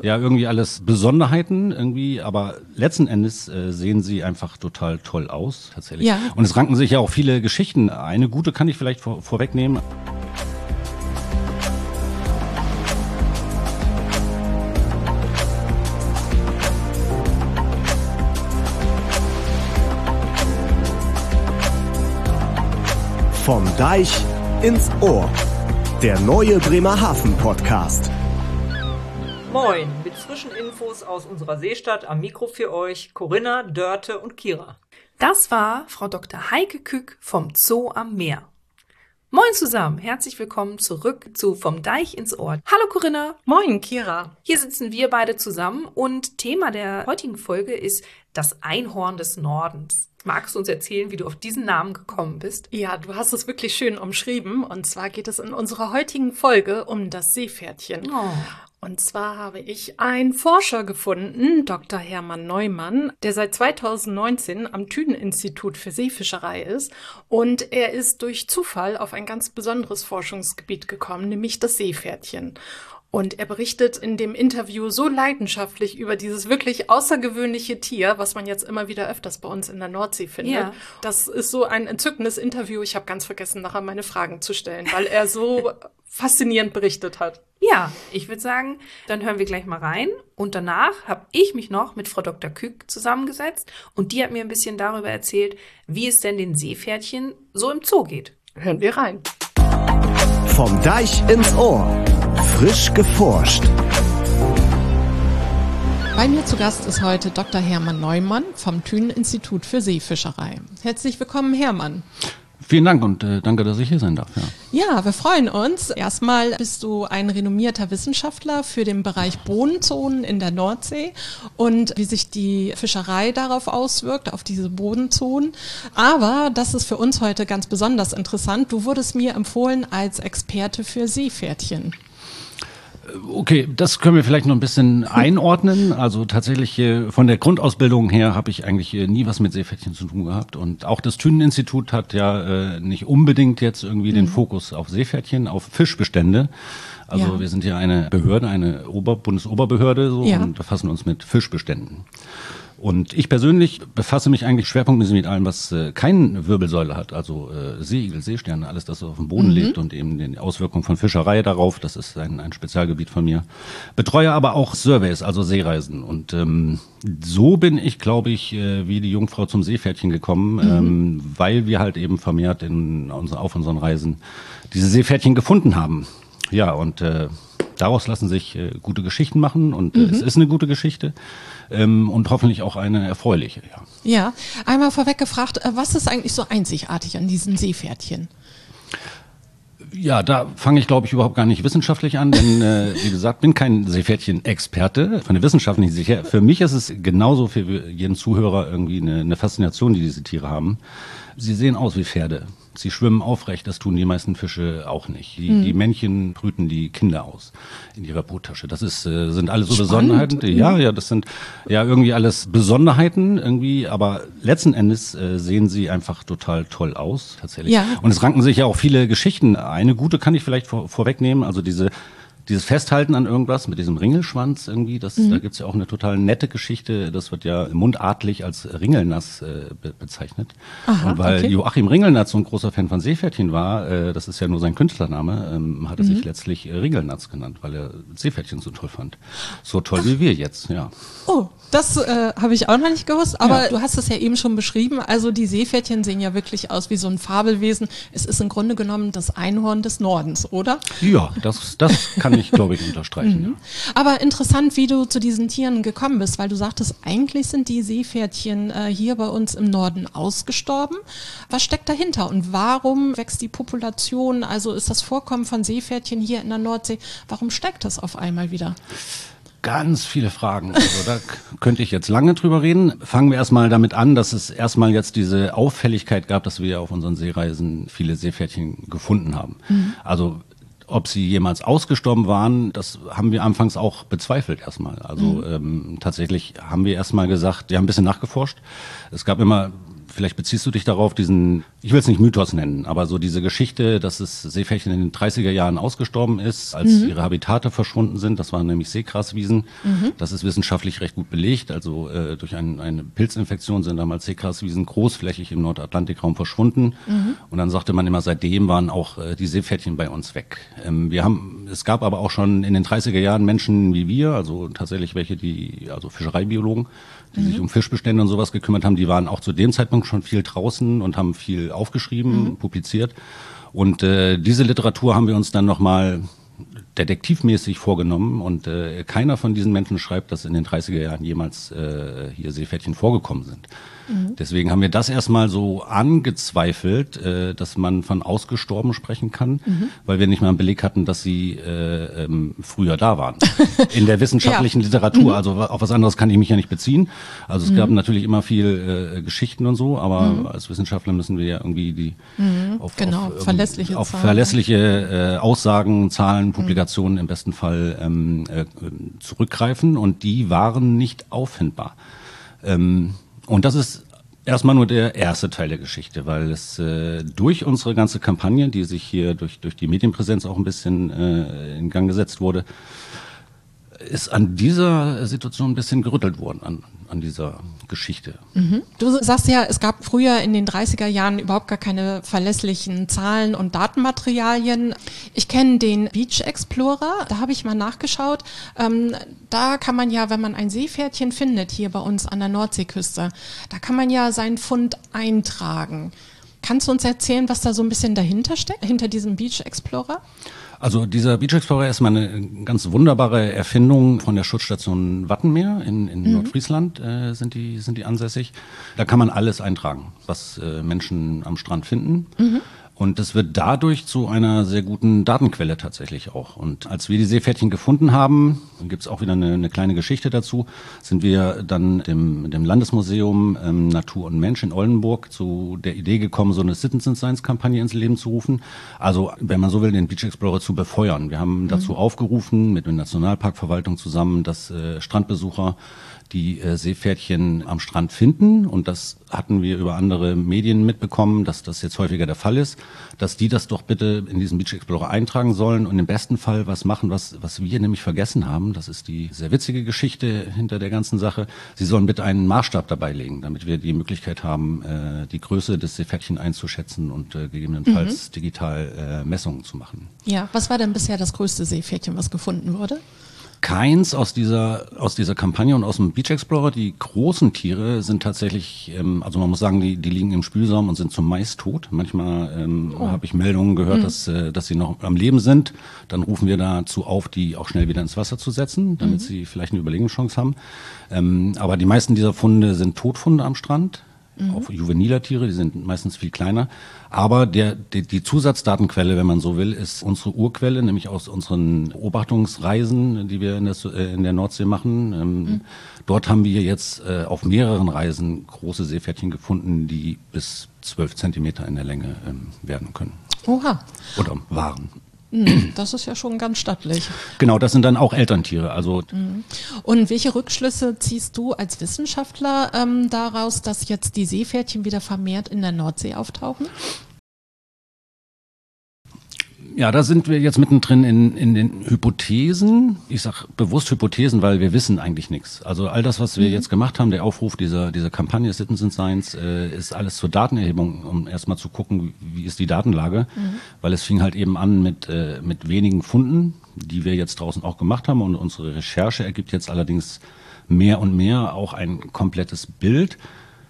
Ja, irgendwie alles Besonderheiten irgendwie, aber letzten Endes äh, sehen sie einfach total toll aus, tatsächlich. Ja. Und es ranken sich ja auch viele Geschichten. Eine gute kann ich vielleicht vor, vorwegnehmen. Vom Deich ins Ohr. Der neue Bremerhaven Podcast. Moin, mit frischen Infos aus unserer Seestadt am Mikro für euch Corinna, Dörte und Kira. Das war Frau Dr. Heike Kück vom Zoo am Meer. Moin zusammen, herzlich willkommen zurück zu Vom Deich ins Ohr. Hallo Corinna. Moin, Kira. Hier sitzen wir beide zusammen und Thema der heutigen Folge ist das Einhorn des Nordens. Magst du uns erzählen, wie du auf diesen Namen gekommen bist? Ja, du hast es wirklich schön umschrieben. Und zwar geht es in unserer heutigen Folge um das Seepferdchen. Oh. Und zwar habe ich einen Forscher gefunden, Dr. Hermann Neumann, der seit 2019 am Thünen-Institut für Seefischerei ist. Und er ist durch Zufall auf ein ganz besonderes Forschungsgebiet gekommen, nämlich das Seepferdchen. Und er berichtet in dem Interview so leidenschaftlich über dieses wirklich außergewöhnliche Tier, was man jetzt immer wieder öfters bei uns in der Nordsee findet. Ja. Das ist so ein entzückendes Interview. Ich habe ganz vergessen, nachher meine Fragen zu stellen, weil er so faszinierend berichtet hat. Ja, ich würde sagen, dann hören wir gleich mal rein. Und danach habe ich mich noch mit Frau Dr. Kück zusammengesetzt und die hat mir ein bisschen darüber erzählt, wie es denn den Seepferdchen so im Zoo geht. Hören wir rein. Vom Deich ins Ohr. Frisch geforscht. Bei mir zu Gast ist heute Dr. Hermann Neumann vom Thünen-Institut für Seefischerei. Herzlich willkommen, Hermann. Vielen Dank und äh, danke, dass ich hier sein darf. Ja. Ja, wir freuen uns. Erstmal bist du ein renommierter Wissenschaftler für den Bereich Bodenzonen in der Nordsee und wie sich die Fischerei darauf auswirkt, auf diese Bodenzonen. Aber das ist für uns heute ganz besonders interessant. Du wurdest mir empfohlen als Experte für Seepferdchen. Okay, das können wir vielleicht noch ein bisschen einordnen. Also tatsächlich äh, von der Grundausbildung her habe ich eigentlich äh, nie was mit Seepferdchen zu tun gehabt. Und auch das Thünen-Institut hat ja äh, nicht unbedingt jetzt irgendwie den Fokus auf Seepferdchen, auf Fischbestände. Also Ja. wir sind ja eine Behörde, eine Ober Bundesoberbehörde so, Ja. und befassen uns mit Fischbeständen. Und ich persönlich befasse mich eigentlich schwerpunktmäßig mit allem, was äh, keine Wirbelsäule hat, also äh, Seeigel, Seesterne, alles, das auf dem Boden lebt und eben die Auswirkungen von Fischerei darauf, das ist ein, ein Spezialgebiet von mir. Betreue aber auch Surveys, also Seereisen. Und ähm, so bin ich, glaube ich, äh, wie die Jungfrau zum Seepferdchen gekommen, ähm, weil wir halt eben vermehrt in auf unseren Reisen diese Seepferdchen gefunden haben. Ja, und äh, daraus lassen sich äh, gute Geschichten machen und äh, es ist eine gute Geschichte ähm, und hoffentlich auch eine erfreuliche. Ja. Ja, einmal vorweg gefragt, äh, was ist eigentlich so einzigartig an diesen Seepferdchen? Ja, da fange ich, glaube ich, überhaupt gar nicht wissenschaftlich an, denn äh, wie gesagt, bin kein Seepferdchen-Experte. Von der Wissenschaft nicht sicher. Für mich ist es genauso für jeden Zuhörer irgendwie eine, eine Faszination, die diese Tiere haben. Sie sehen aus wie Pferde. Sie schwimmen aufrecht, das tun die meisten Fische auch nicht. Die, die Männchen brüten die Kinder aus in ihrer Bruttasche. Das ist, äh, sind alles so Besonderheiten. Die, ja, ja, das sind ja irgendwie alles Besonderheiten irgendwie, aber letzten Endes äh, sehen sie einfach total toll aus, tatsächlich. Ja. Und es ranken sich ja auch viele Geschichten. Eine gute kann ich vielleicht vor, vorwegnehmen, also diese dieses Festhalten an irgendwas mit diesem Ringelschwanz irgendwie, das, Mhm. da gibt's ja auch eine total nette Geschichte, das wird ja mundartlich als Ringelnass äh, be bezeichnet. Aha, Und weil okay. Joachim Ringelnatz so ein großer Fan von Seepferdchen war, äh, das ist ja nur sein Künstlername, ähm, hat er Mhm. sich letztlich äh, Ringelnatz genannt, weil er Seepferdchen so toll fand. So toll wie wir jetzt, ja. Oh, das äh, habe ich auch noch nicht gewusst, aber du hast es ja eben schon beschrieben. Also die Seepferdchen sehen ja wirklich aus wie so ein Fabelwesen. Es ist im Grunde genommen das Einhorn des Nordens, oder? Ja, das, das kann ich, glaube ich, unterstreichen. ja. Aber interessant, wie du zu diesen Tieren gekommen bist, weil du sagtest, eigentlich sind die Seepferdchen äh, hier bei uns im Norden ausgestorben. Was steckt dahinter und warum wächst die Population? Also ist das Vorkommen von Seepferdchen hier in der Nordsee, warum steckt das auf einmal wieder? Ganz viele Fragen. Also da könnte ich jetzt lange drüber reden. Fangen wir erstmal damit an, dass es erstmal jetzt diese Auffälligkeit gab, dass wir auf unseren Seereisen viele Seepferdchen gefunden haben. Also ob sie jemals ausgestorben waren, das haben wir anfangs auch bezweifelt erstmal. Also ähm, tatsächlich haben wir erstmal gesagt, wir haben ein bisschen nachgeforscht. Es gab immer vielleicht beziehst du dich darauf, diesen, ich will es nicht Mythos nennen, aber so diese Geschichte, dass das Seepferdchen in den 30er Jahren ausgestorben ist, als mhm. ihre Habitate verschwunden sind. Das waren nämlich Seegraswiesen. Mhm. Das ist wissenschaftlich recht gut belegt. Also äh, durch ein, eine Pilzinfektion sind damals Seegraswiesen großflächig im Nordatlantikraum verschwunden. Mhm. Und dann sagte man immer, seitdem waren auch äh, die Seepferdchen bei uns weg. Ähm, wir haben, es gab aber auch schon in den 30er Jahren Menschen wie wir, also tatsächlich welche, die, also Fischereibiologen, die sich mhm. um Fischbestände und sowas gekümmert haben, die waren auch zu dem Zeitpunkt schon viel draußen und haben viel aufgeschrieben, mhm. publiziert. Und äh, diese Literatur haben wir uns dann nochmal detektivmäßig vorgenommen und äh, keiner von diesen Menschen schreibt, dass in den 30er Jahren jemals äh, hier Seepferdchen vorgekommen sind. Mhm. Deswegen haben wir das erstmal so angezweifelt, äh, dass man von ausgestorben sprechen kann, mhm. weil wir nicht mal einen Beleg hatten, dass sie äh, ähm, früher da waren. In der wissenschaftlichen ja. Literatur, mhm. also auf was anderes kann ich mich ja nicht beziehen. Also es gab mhm. natürlich immer viel äh, Geschichten und so, aber als Wissenschaftler müssen wir ja irgendwie die auf, genau, auf, verlässliche, auf verlässliche äh, Aussagen, Zahlen, Publikationen im besten Fall ähm, äh, zurückgreifen und die waren nicht auffindbar. Ähm, und das ist erstmal nur der erste Teil der Geschichte, weil es äh, durch unsere ganze Kampagne, die sich hier durch, durch die Medienpräsenz auch ein bisschen äh, in Gang gesetzt wurde, ist an dieser Situation ein bisschen gerüttelt worden, an, an dieser Geschichte. Mhm. Du sagst ja, es gab früher in den 30er Jahren überhaupt gar keine verlässlichen Zahlen und Datenmaterialien. Ich kenne den Beach Explorer, da habe ich mal nachgeschaut. Ähm, da kann man ja, wenn man ein Seepferdchen findet, hier bei uns an der Nordseeküste, da kann man ja seinen Fund eintragen. Kannst du uns erzählen, was da so ein bisschen dahinter steckt, hinter diesem Beach Explorer? Also dieser Beach Explorer ist mal eine ganz wunderbare Erfindung von der Schutzstation Wattenmeer in, in mhm. Nordfriesland äh, sind die sind die ansässig. Da kann man alles eintragen, was äh, Menschen am Strand finden. Mhm. Und das wird dadurch zu einer sehr guten Datenquelle tatsächlich auch. Und als wir die Seepferdchen gefunden haben, gibt es auch wieder eine, eine, kleine Geschichte dazu, sind wir dann dem, dem Landesmuseum ähm, Natur und Mensch in Oldenburg zu der Idee gekommen, so eine Citizen Science Kampagne ins Leben zu rufen. Also, wenn man so will, den Beach Explorer zu befeuern. Wir haben dazu mhm. aufgerufen, mit der Nationalparkverwaltung zusammen, dass äh, Strandbesucher die äh, Seepferdchen am Strand finden. Und das hatten wir über andere Medien mitbekommen, dass das jetzt häufiger der Fall ist, dass die das doch bitte in diesen Beach Explorer eintragen sollen und im besten Fall was machen, was, was wir nämlich vergessen haben. Das ist die sehr witzige Geschichte hinter der ganzen Sache. Sie sollen bitte einen Maßstab dabei legen, damit wir die Möglichkeit haben, äh, die Größe des Seepferdchen einzuschätzen und äh, gegebenenfalls mhm. digital äh, Messungen zu machen. Ja, was war denn bisher das größte Seepferdchen, was gefunden wurde? Keins aus dieser, aus dieser Kampagne und aus dem Beach Explorer. Die großen Tiere sind tatsächlich, ähm, also man muss sagen, die, die liegen im Spülsaum und sind zumeist tot. Manchmal ähm, oh. habe ich Meldungen gehört, mhm. dass, äh, dass sie noch am Leben sind. Dann rufen wir dazu auf, die auch schnell wieder ins Wasser zu setzen, damit mhm. sie vielleicht eine Überlebenschance haben. Ähm, aber die meisten dieser Funde sind Totfunde am Strand mhm. auch juveniler Tiere, die sind meistens viel kleiner. Aber der, die, die Zusatzdatenquelle, wenn man so will, ist unsere Urquelle, nämlich aus unseren Beobachtungsreisen, die wir in der, äh, in der Nordsee machen. Ähm, mhm. Dort haben wir jetzt äh, auf mehreren Reisen große Seepferdchen gefunden, die bis zwölf Zentimeter in der Länge ähm, werden können. Oha. Oder waren. Hm, das ist ja schon ganz stattlich. Genau, das sind dann auch Elterntiere. Also hm. Und welche Rückschlüsse ziehst du als Wissenschaftler ähm, daraus, dass jetzt die Seepferdchen wieder vermehrt in der Nordsee auftauchen? Ja, da sind wir jetzt mittendrin in, in den Hypothesen. Ich sage bewusst Hypothesen, weil wir wissen eigentlich nichts. Also all das, was wir mhm. jetzt gemacht haben, der Aufruf dieser, dieser Kampagne Citizen Science, äh, ist alles zur Datenerhebung, um erstmal zu gucken, wie ist die Datenlage. Mhm. Weil es fing halt eben an mit, äh, mit wenigen Funden, die wir jetzt draußen auch gemacht haben. Und unsere Recherche ergibt jetzt allerdings mehr und mehr auch ein komplettes Bild.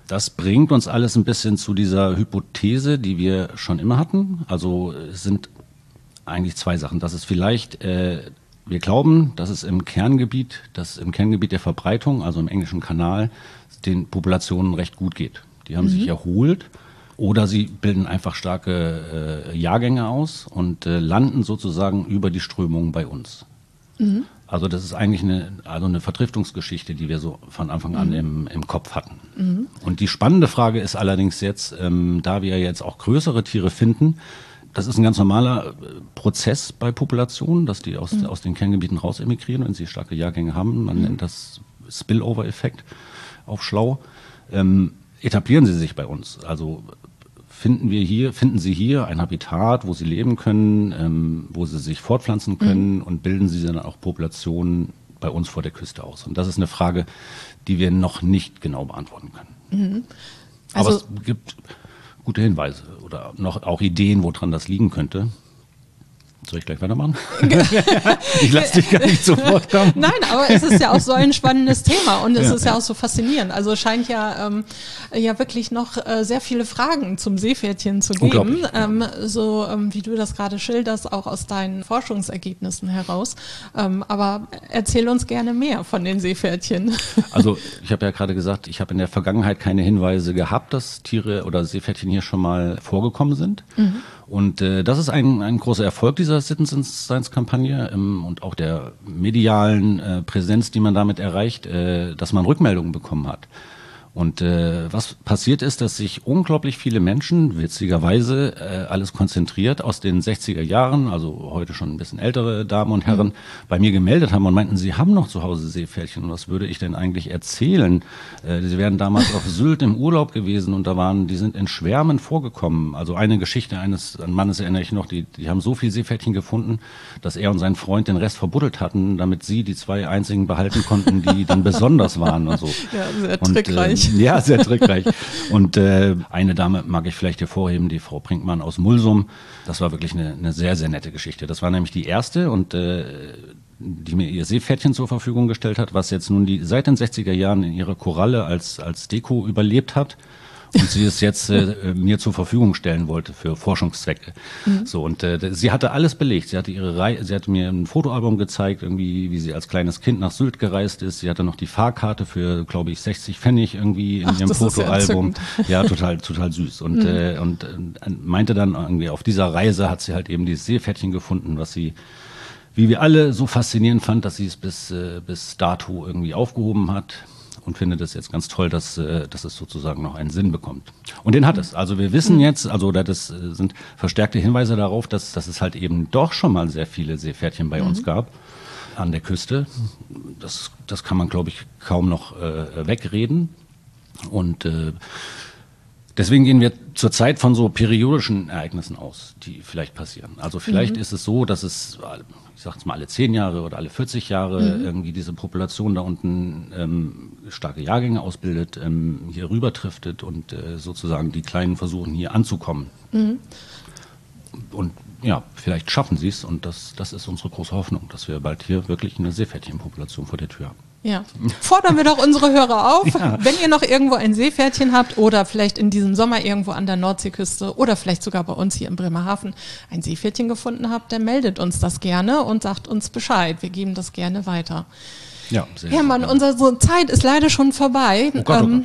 Das bringt uns alles ein bisschen zu dieser Hypothese, die wir schon immer hatten. Also es sind eigentlich zwei Sachen. Das ist vielleicht, äh, wir glauben, dass es im Kerngebiet, dass im Kerngebiet der Verbreitung, also im englischen Kanal, den Populationen recht gut geht. Die haben mhm. sich erholt oder sie bilden einfach starke äh, Jahrgänge aus und äh, landen sozusagen über die Strömung bei uns. Mhm. Also das ist eigentlich eine, also eine Vertriftungsgeschichte, die wir so von Anfang an mhm. im, im Kopf hatten. Mhm. Und die spannende Frage ist allerdings jetzt, ähm, da wir jetzt auch größere Tiere finden, das ist ein ganz normaler äh, Prozess bei Populationen, dass die aus, mhm. aus den Kerngebieten raus emigrieren, wenn sie starke Jahrgänge haben. Man mhm. nennt das Spillover-Effekt auf Schlau. Ähm, etablieren sie sich bei uns. Also finden wir hier, finden sie hier ein Habitat, wo sie leben können, ähm, wo sie sich fortpflanzen können mhm. und bilden sie dann auch Populationen bei uns vor der Küste aus. Und das ist eine Frage, die wir noch nicht genau beantworten können. Mhm. Also Aber es gibt gute Hinweise oder noch auch Ideen, woran das liegen könnte. Soll ich gleich weitermachen? ich lasse dich gar nicht sofort kommen. Nein, aber es ist ja auch so ein spannendes Thema und es ja, ist ja, ja, auch so faszinierend. Also es scheint ja, ähm, ja wirklich noch äh, sehr viele Fragen zum Seepferdchen zu geben. Ähm, so ähm, wie du das gerade schilderst, auch aus deinen Forschungsergebnissen heraus. Ähm, aber erzähl uns gerne mehr von den Seepferdchen. Also ich habe ja gerade gesagt, ich habe in der Vergangenheit keine Hinweise gehabt, dass Tiere oder Seepferdchen hier schon mal vorgekommen sind. Mhm. Und äh, das ist ein, ein großer Erfolg dieser Citizens Science Kampagne ähm, und auch der medialen äh, Präsenz, die man damit erreicht, äh, dass man Rückmeldungen bekommen hat. Und äh, was passiert ist, dass sich unglaublich viele Menschen, witzigerweise, äh, alles konzentriert aus den 60er Jahren, also heute schon ein bisschen ältere Damen und Herren, mhm. bei mir gemeldet haben und meinten, sie haben noch zu Hause Seepferdchen. Und was würde ich denn eigentlich erzählen? Äh, sie wären damals auf Sylt im Urlaub gewesen und da waren, die sind in Schwärmen vorgekommen. Also eine Geschichte eines Mannes erinnere ich noch, die, die haben so viel Seepferdchen gefunden, dass er und sein Freund den Rest verbuddelt hatten, damit sie die zwei einzigen behalten konnten, die dann besonders waren und so. Ja, sehr trickreich. Äh, ja, sehr trickreich. Und äh, eine Dame mag ich vielleicht hervorheben, die Frau Brinkmann aus Mulsum. Das war wirklich eine, eine sehr, sehr nette Geschichte. Das war nämlich die erste und äh, die mir ihr Seepferdchen zur Verfügung gestellt hat, was jetzt nun die seit den 60er Jahren in ihrer Koralle als, als Deko überlebt hat und sie es jetzt äh, mir zur Verfügung stellen wollte für Forschungszwecke. Mhm. So und äh, sie hatte alles belegt. Sie hatte ihre Rei sie hatte mir ein Fotoalbum gezeigt, irgendwie wie sie als kleines Kind nach Sylt gereist ist. Sie hatte noch die Fahrkarte für, glaube ich, 60 Pfennig irgendwie in Ach, ihrem Fotoalbum. Ja, ja, total total süß und mhm. äh, und äh, meinte dann irgendwie auf dieser Reise hat sie halt eben dieses Seepferdchen gefunden, was sie wie wir alle so faszinierend fand, dass sie es bis äh, bis dato irgendwie aufgehoben hat und finde das jetzt ganz toll, dass, äh, dass es sozusagen noch einen Sinn bekommt. Und den hat es. Also wir wissen jetzt, also das äh, sind verstärkte Hinweise darauf, dass, dass es halt eben doch schon mal sehr viele Seepferdchen bei mhm. uns gab an der Küste. Das, das kann man, glaube ich, kaum noch äh, wegreden. Und äh, deswegen gehen wir zurzeit von so periodischen Ereignissen aus, die vielleicht passieren. Also vielleicht mhm. ist es so, dass es ich sage mal alle zehn Jahre oder alle 40 Jahre mhm. irgendwie diese Population da unten ähm, starke Jahrgänge ausbildet, ähm, hier rüber driftet und äh, sozusagen die Kleinen versuchen hier anzukommen. Mhm. Und ja, vielleicht schaffen sie es und das, das ist unsere große Hoffnung, dass wir bald hier wirklich eine Seepferdchenpopulation vor der Tür haben. Ja. Fordern wir doch unsere Hörer auf, ja. wenn ihr noch irgendwo ein Seepferdchen habt oder vielleicht in diesem Sommer irgendwo an der Nordseeküste oder vielleicht sogar bei uns hier in Bremerhaven ein Seepferdchen gefunden habt, dann meldet uns das gerne und sagt uns Bescheid. Wir geben das gerne weiter. Ja, sehr Hermann, unsere so Zeit ist leider schon vorbei. Oh Gott, oh ähm.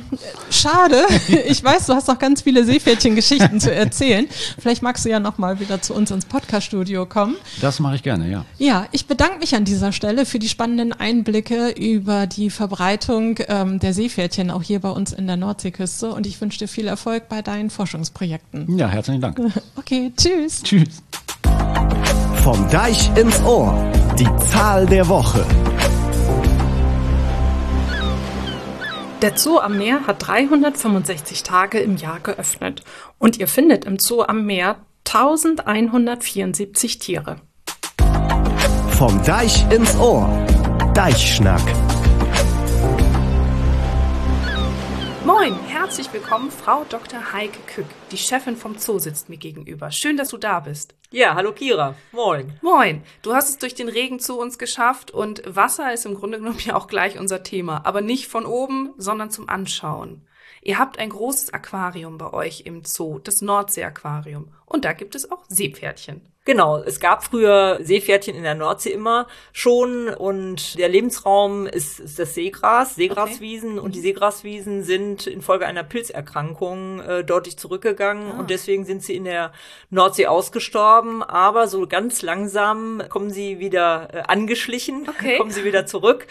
Schade. Ich weiß, du hast noch ganz viele Seepferdchen-Geschichten zu erzählen. Vielleicht magst du ja noch mal wieder zu uns ins Podcast-Studio kommen. Das mache ich gerne, ja. Ja, ich bedanke mich an dieser Stelle für die spannenden Einblicke über die Verbreitung ähm, der Seepferdchen auch hier bei uns in der Nordseeküste und ich wünsche dir viel Erfolg bei deinen Forschungsprojekten. Ja, herzlichen Dank. Okay, tschüss. Tschüss. Vom Deich ins Ohr. Die Zahl der Woche. Der Zoo am Meer hat 365 Tage im Jahr geöffnet und ihr findet im Zoo am Meer 1174 Tiere. Vom Deich ins Ohr. Deichschnack. Moin, herzlich willkommen, Frau Dr. Heike Kück. Die Chefin vom Zoo sitzt mir gegenüber. Schön, dass du da bist. Ja, hallo Kira. Moin. Moin. Du hast es durch den Regen zu uns geschafft und Wasser ist im Grunde genommen ja auch gleich unser Thema. Aber nicht von oben, sondern zum Anschauen. Ihr habt ein großes Aquarium bei euch im Zoo, das Nordsee-Aquarium. Und da gibt es auch Seepferdchen. Genau, es gab früher Seepferdchen in der Nordsee immer schon und der Lebensraum ist, ist das Seegras, Seegraswiesen okay. und die. Seegraswiesen sind infolge einer Pilzerkrankung äh, deutlich zurückgegangen ah. und deswegen sind sie in der Nordsee ausgestorben, aber so ganz langsam kommen sie wieder äh, angeschlichen, okay. kommen sie wieder zurück.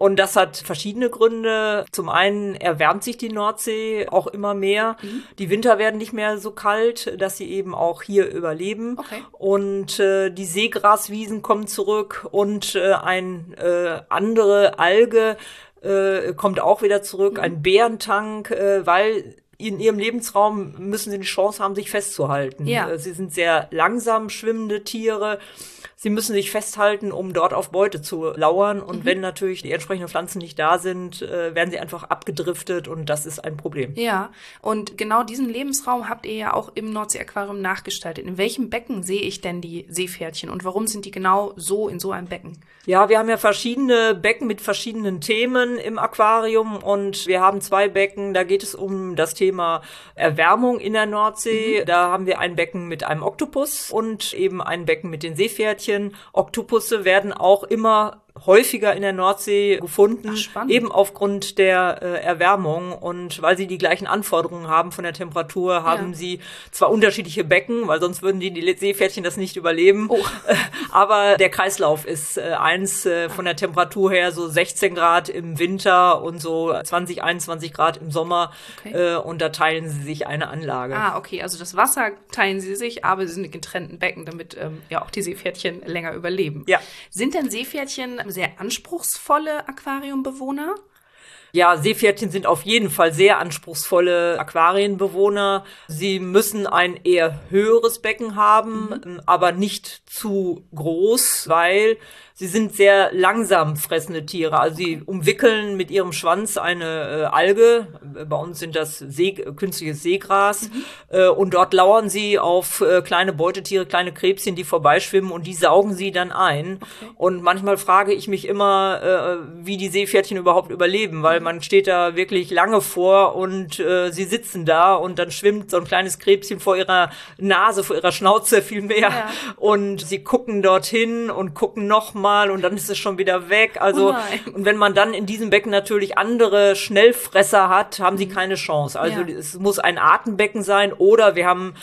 Und das hat verschiedene Gründe. Zum einen erwärmt sich die Nordsee auch immer mehr. Mhm. Die Winter werden nicht mehr so kalt, dass sie eben auch hier überleben. Okay. Und äh, die Seegraswiesen kommen zurück und äh, ein äh, andere Alge äh, kommt auch wieder zurück, mhm. ein Bärentank, äh, weil in ihrem Lebensraum müssen sie die Chance haben, sich festzuhalten. Ja. Äh, sie sind sehr langsam schwimmende Tiere sie müssen sich festhalten, um dort auf Beute zu lauern. Und mhm. wenn natürlich die entsprechenden Pflanzen nicht da sind, äh, werden sie einfach abgedriftet und das ist ein Problem. Ja, und genau diesen Lebensraum habt ihr ja auch im Nordsee-Aquarium nachgestaltet. In welchem Becken sehe ich denn die Seepferdchen und warum sind die genau so in so einem Becken? Ja, wir haben ja verschiedene Becken mit verschiedenen Themen im Aquarium und wir haben zwei Becken, da geht es um das Thema Erwärmung in der Nordsee. Mhm. Da haben wir ein Becken mit einem Oktopus und eben ein Becken mit den Seepferdchen. Oktopusse werden auch immer häufiger in der Nordsee gefunden, Ach, eben aufgrund der äh, Erwärmung und weil sie die gleichen Anforderungen haben von der Temperatur, haben ja. sie zwar unterschiedliche Becken, weil sonst würden die, die Seepferdchen das nicht überleben, oh. aber der Kreislauf ist äh, eins äh, von der Temperatur her so 16 Grad im Winter und so 20, 21 Grad im Sommer okay. äh, und da teilen sie sich eine Anlage. Ah, okay, also das Wasser teilen sie sich, aber sie sind in getrennten Becken, damit ähm, ja auch die Seepferdchen länger überleben. Ja. Sind denn Seepferdchen sehr anspruchsvolle Aquariumbewohner? Ja, Seepferdchen sind auf jeden Fall sehr anspruchsvolle Aquarienbewohner. Sie müssen ein eher höheres Becken haben, mhm. aber nicht zu groß, weil Sie sind sehr langsam fressende Tiere. Also sie umwickeln mit ihrem Schwanz eine äh, Alge. Bei uns sind das See, künstliches Seegras. Mhm. Äh, und dort lauern sie auf äh, kleine Beutetiere, kleine Krebschen, die vorbeischwimmen und die saugen sie dann ein. Okay. Und manchmal frage ich mich immer, äh, wie die Seepferdchen überhaupt überleben, weil man steht da wirklich lange vor und äh, sie sitzen da und dann schwimmt so ein kleines Krebschen vor ihrer Nase, vor ihrer Schnauze viel mehr. Ja. Und sie gucken dorthin und gucken noch mal mal und dann ist es schon wieder weg. Also oh und wenn man dann in diesem Becken natürlich andere Schnellfresser hat, haben sie mhm. keine Chance. Also ja. es muss ein Atembecken sein oder wir haben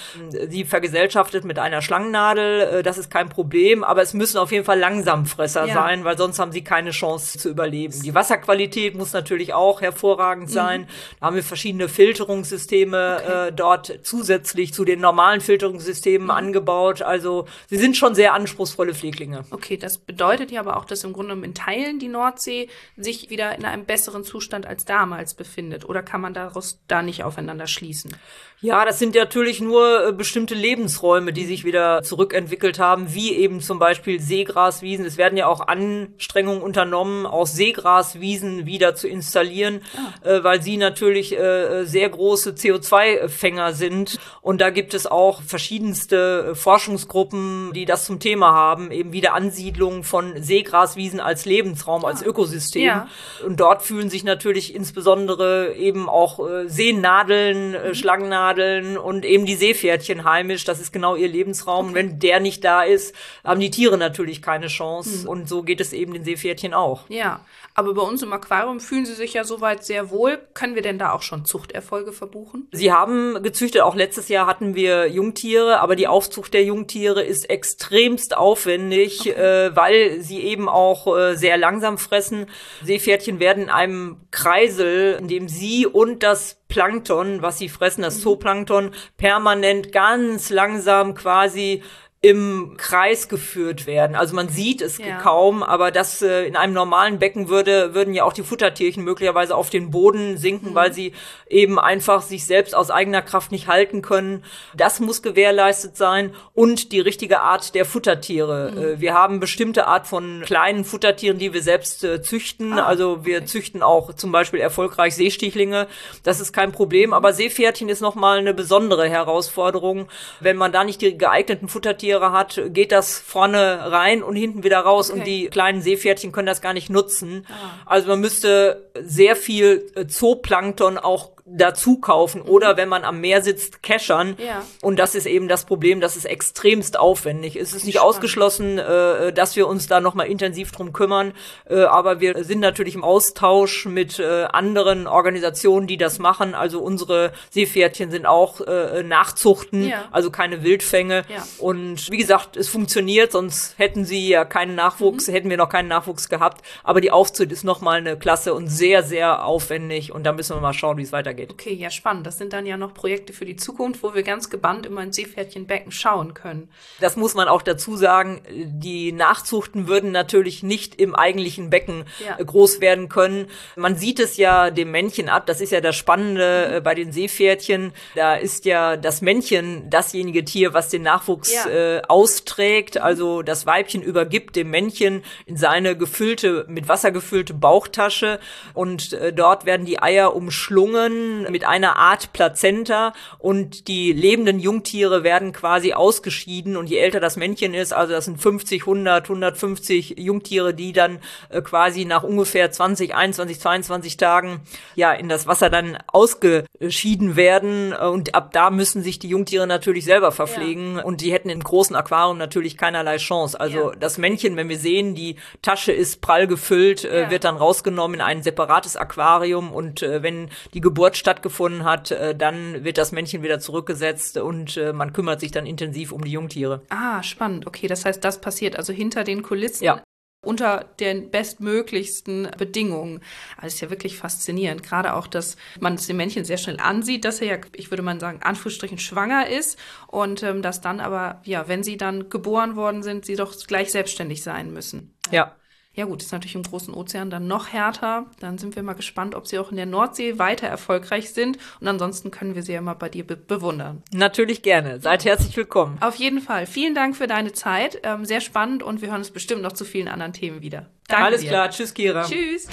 sie vergesellschaftet mit einer Schlangennadel. Äh, das ist kein Problem, aber es müssen auf jeden Fall Langsamfresser ja. sein, weil sonst haben sie keine Chance zu überleben. Die Wasserqualität muss natürlich auch hervorragend mhm. sein. Mhm. Da haben wir verschiedene Filterungssysteme okay. äh, dort zusätzlich zu den normalen Filterungssystemen mhm. angebaut. Also sie sind schon sehr anspruchsvolle Pfleglinge. Okay, das bedeutet bedeutet ja aber auch, dass im Grunde genommen in Teilen die Nordsee sich wieder in einem besseren Zustand als damals befindet. Oder kann man daraus da nicht aufeinander schließen? Ja, das sind natürlich nur äh, bestimmte Lebensräume, die sich wieder zurückentwickelt haben, wie eben zum Beispiel Seegraswiesen. Es werden ja auch Anstrengungen unternommen, auch Seegraswiesen wieder zu installieren, ah. äh, weil sie natürlich äh, sehr große CO2-Fänger sind. Und da gibt es auch verschiedenste Forschungsgruppen, die das zum Thema haben, eben wieder Ansiedlung von Seegraswiesen als Lebensraum, ah. als Ökosystem. Ja. Und dort fühlen sich natürlich insbesondere eben auch äh, Seenadeln, äh, mhm. Schlangennadeln, und eben die Seepferdchen heimisch. Das ist genau ihr Lebensraum. Okay. wenn der nicht da ist, haben die Tiere natürlich keine Chance. Mhm. Und so geht es eben den Seepferdchen auch. Ja, aber bei uns im Aquarium fühlen sie sich ja soweit sehr wohl. Können wir denn da auch schon Zuchterfolge verbuchen? Sie haben gezüchtet. Auch letztes Jahr hatten wir Jungtiere, aber die Aufzucht der Jungtiere ist extremst aufwendig, okay. äh, weil sie eben auch äh, sehr langsam fressen. Seepferdchen werden in einem Kreisel, in dem sie und das Plankton, was sie fressen, das mhm. Zooplankton, permanent ganz langsam quasi im Kreis geführt werden. Also man sieht es ja. kaum, aber das äh, in einem normalen Becken würde, würden ja auch die Futtertierchen möglicherweise auf den Boden sinken, mhm. weil sie eben einfach sich selbst aus eigener Kraft nicht halten können. Das muss gewährleistet sein und die richtige Art der Futtertiere. Mhm. Äh, wir haben bestimmte Art von kleinen Futtertieren, die wir selbst äh, züchten. Ah, also wir okay. züchten auch zum Beispiel erfolgreich Seestichlinge. Das ist kein Problem, aber Seepferdchen ist nochmal eine besondere Herausforderung. Wenn man da nicht die geeigneten Futtertiere Raubtiere hat, geht das vorne rein und hinten wieder raus okay. und die kleinen Seepferdchen können das gar nicht nutzen. Ah. Also man müsste sehr viel äh, Zooplankton auch dazu kaufen mhm. oder wenn man am Meer sitzt, keschern. Ja. Und das ist eben das Problem, dass es extremst aufwendig ist. Es ist nicht Spannend. ausgeschlossen, äh, dass wir uns da nochmal intensiv drum kümmern, äh, aber wir sind natürlich im Austausch mit äh, anderen Organisationen, die das machen. Also unsere Seepferdchen sind auch äh, Nachzuchten, ja. also keine Wildfänge. Ja. Und wie gesagt, es funktioniert, sonst hätten sie ja keinen Nachwuchs, mhm. hätten wir noch keinen Nachwuchs gehabt. Aber die Aufzucht ist nochmal eine Klasse und sehr, sehr aufwendig und da müssen wir mal schauen, wie es weitergeht weitergeht. Okay, ja, spannend. Das sind dann ja noch Projekte für die Zukunft, wo wir ganz gebannt immer in Seepferdchenbecken schauen können. Das muss man auch dazu sagen. Die Nachzuchten würden natürlich nicht im eigentlichen Becken Ja. äh, groß werden können. Man sieht es ja dem Männchen ab. Das ist ja das Spannende äh, bei den Seepferdchen. Da ist ja das Männchen dasjenige Tier, was den Nachwuchs Ja. äh, austrägt. Also das Weibchen übergibt dem Männchen in seine gefüllte, mit Wasser gefüllte Bauchtasche und äh, dort werden die Eier umschlungen mit einer Art Plazenta und die lebenden Jungtiere werden quasi ausgeschieden und je älter das Männchen ist, also das sind 50, 100, 150 Jungtiere, die dann äh, quasi nach ungefähr 20, 21, 22 Tagen ja in das Wasser dann ausgeschieden werden äh, und ab da müssen sich die Jungtiere natürlich selber verpflegen und die hätten im großen Aquarium natürlich keinerlei Chance. Also Ja. das Männchen, wenn wir sehen, die Tasche ist prall gefüllt, äh, Ja. wird dann rausgenommen in ein separates Aquarium und äh, wenn die Geburt stattgefunden hat, äh, dann wird das Männchen wieder zurückgesetzt und äh, man kümmert sich dann intensiv um die Jungtiere. Ah, spannend. Okay, das heißt, das passiert also hinter den Kulissen. Ja. Unter den bestmöglichsten Bedingungen. Also ist ja wirklich faszinierend. Gerade auch, dass man es dem Männchen sehr schnell ansieht, dass er ja, ich würde mal sagen, Anführungsstrichen schwanger ist. Und ähm, dass dann aber, ja, wenn sie dann geboren worden sind, sie doch gleich selbstständig sein müssen. Ja. Ja gut, ist natürlich im großen Ozean dann noch härter. Dann sind wir mal gespannt, ob sie auch in der Nordsee weiter erfolgreich sind. Und ansonsten können wir sie ja mal bei dir be bewundern. Natürlich gerne. Seid herzlich willkommen. Auf jeden Fall. Vielen Dank für deine Zeit. Ähm, sehr spannend und wir hören uns bestimmt noch zu vielen anderen Themen wieder. Danke Alles dir. klar. Tschüss, Kira. Tschüss.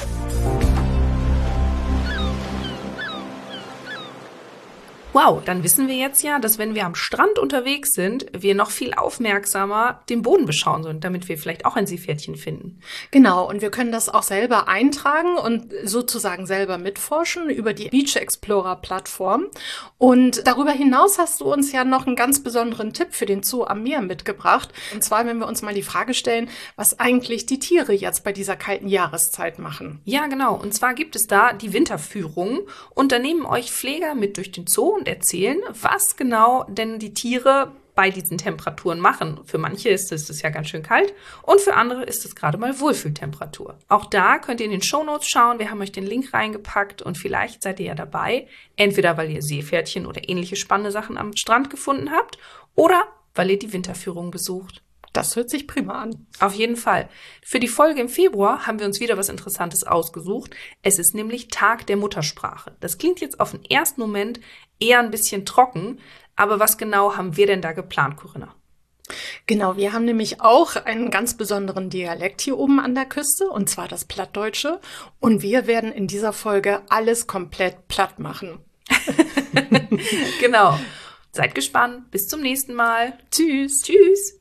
Wow, dann wissen wir jetzt ja, dass wenn wir am Strand unterwegs sind, wir noch viel aufmerksamer den Boden beschauen sollen, damit wir vielleicht auch ein Seepferdchen finden. Genau, und wir können das auch selber eintragen und sozusagen selber mitforschen über die Beach Explorer Plattform. Und darüber hinaus hast du uns ja noch einen ganz besonderen Tipp für den Zoo am Meer mitgebracht. Und zwar, wenn wir uns mal die Frage stellen, was eigentlich die Tiere jetzt bei dieser kalten Jahreszeit machen. Ja, genau. Und zwar gibt es da die Winterführung und da nehmen euch Pfleger mit durch den Zoo und erzählen, was genau denn die Tiere bei diesen Temperaturen machen. Für manche ist es ja ganz schön kalt und für andere ist es gerade mal Wohlfühltemperatur. Auch da könnt ihr in den Shownotes schauen. Wir haben euch den Link reingepackt und vielleicht seid ihr ja dabei. Entweder weil ihr Seepferdchen oder ähnliche spannende Sachen am Strand gefunden habt oder weil ihr die Winterführung besucht. Das hört sich prima an. Auf jeden Fall. Für die Folge im Februar haben wir uns wieder was Interessantes ausgesucht. Es ist nämlich Tag der Muttersprache. Das klingt jetzt auf den ersten Moment eher ein bisschen trocken, aber was genau haben wir denn da geplant, Corinna? Genau, wir haben nämlich auch einen ganz besonderen Dialekt hier oben an der Küste, und zwar das Plattdeutsche. Und wir werden in dieser Folge alles komplett platt machen. Genau. Seid gespannt. Bis zum nächsten Mal. Tschüss. Tschüss.